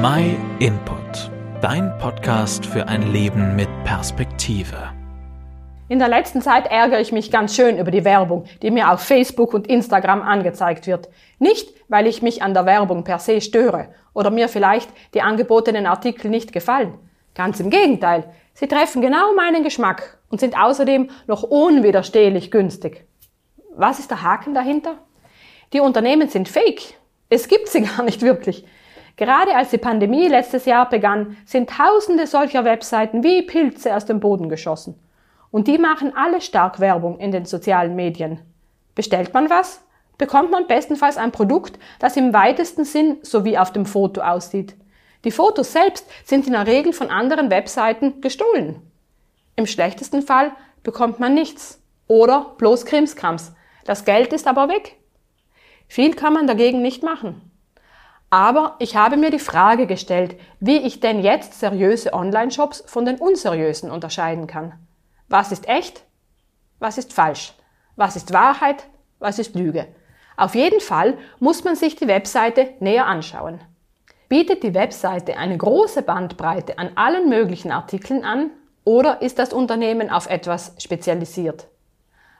My Input, dein Podcast für ein Leben mit Perspektive. In der letzten Zeit ärgere ich mich ganz schön über die Werbung, die mir auf Facebook und Instagram angezeigt wird. Nicht, weil ich mich an der Werbung per se störe oder mir vielleicht die angebotenen Artikel nicht gefallen. Ganz im Gegenteil, sie treffen genau meinen Geschmack und sind außerdem noch unwiderstehlich günstig. Was ist der Haken dahinter? Die Unternehmen sind fake. Es gibt sie gar nicht wirklich. Gerade als die Pandemie letztes Jahr begann, sind tausende solcher Webseiten wie Pilze aus dem Boden geschossen. Und die machen alle stark Werbung in den sozialen Medien. Bestellt man was, bekommt man bestenfalls ein Produkt, das im weitesten Sinn so wie auf dem Foto aussieht. Die Fotos selbst sind in der Regel von anderen Webseiten gestohlen. Im schlechtesten Fall bekommt man nichts oder bloß Krimskrams. Das Geld ist aber weg. Viel kann man dagegen nicht machen. Aber ich habe mir die Frage gestellt, wie ich denn jetzt seriöse Online-Shops von den unseriösen unterscheiden kann. Was ist echt? Was ist falsch? Was ist Wahrheit? Was ist Lüge? Auf jeden Fall muss man sich die Webseite näher anschauen. Bietet die Webseite eine große Bandbreite an allen möglichen Artikeln an oder ist das Unternehmen auf etwas spezialisiert?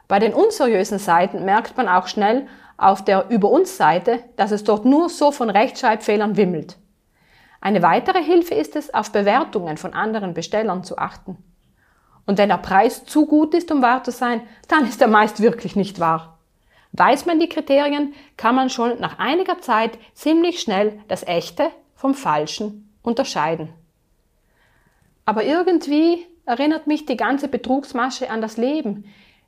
Bei den unseriösen Seiten merkt man auch schnell, auf der Über uns Seite, dass es dort nur so von Rechtschreibfehlern wimmelt. Eine weitere Hilfe ist es, auf Bewertungen von anderen Bestellern zu achten. Und wenn der Preis zu gut ist, um wahr zu sein, dann ist er meist wirklich nicht wahr. Weiß man die Kriterien, kann man schon nach einiger Zeit ziemlich schnell das Echte vom Falschen unterscheiden. Aber irgendwie erinnert mich die ganze Betrugsmasche an das Leben,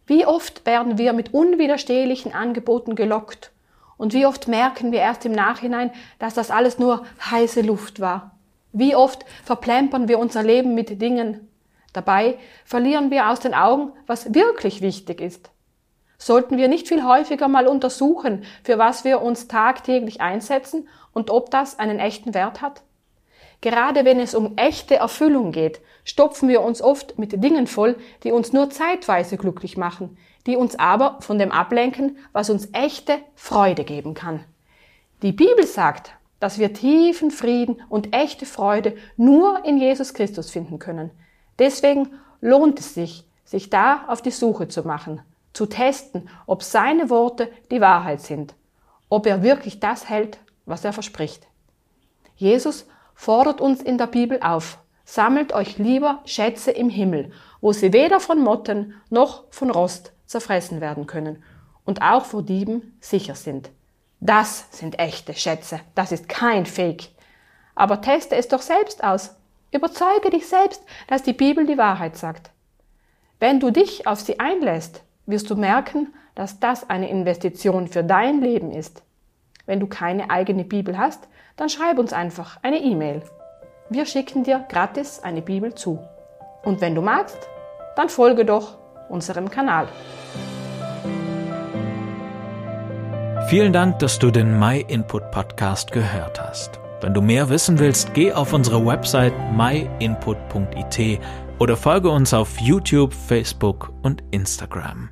wie oft werden wir mit unwiderstehlichen Angeboten gelockt? Und wie oft merken wir erst im Nachhinein, dass das alles nur heiße Luft war? Wie oft verplempern wir unser Leben mit Dingen? Dabei verlieren wir aus den Augen, was wirklich wichtig ist. Sollten wir nicht viel häufiger mal untersuchen, für was wir uns tagtäglich einsetzen und ob das einen echten Wert hat? Gerade wenn es um echte Erfüllung geht, stopfen wir uns oft mit Dingen voll, die uns nur zeitweise glücklich machen, die uns aber von dem ablenken, was uns echte Freude geben kann. Die Bibel sagt, dass wir tiefen Frieden und echte Freude nur in Jesus Christus finden können. Deswegen lohnt es sich, sich da auf die Suche zu machen, zu testen, ob seine Worte die Wahrheit sind, ob er wirklich das hält, was er verspricht. Jesus fordert uns in der Bibel auf, sammelt euch lieber Schätze im Himmel, wo sie weder von Motten noch von Rost zerfressen werden können und auch vor Dieben sicher sind. Das sind echte Schätze, das ist kein Fake. Aber teste es doch selbst aus. Überzeuge dich selbst, dass die Bibel die Wahrheit sagt. Wenn du dich auf sie einlässt, wirst du merken, dass das eine Investition für dein Leben ist. Wenn du keine eigene Bibel hast, dann schreib uns einfach eine E-Mail. Wir schicken dir gratis eine Bibel zu. Und wenn du magst, dann folge doch unserem Kanal. Vielen Dank, dass du den My Input Podcast gehört hast. Wenn du mehr wissen willst, geh auf unsere Website myinput.it oder folge uns auf YouTube, Facebook und Instagram.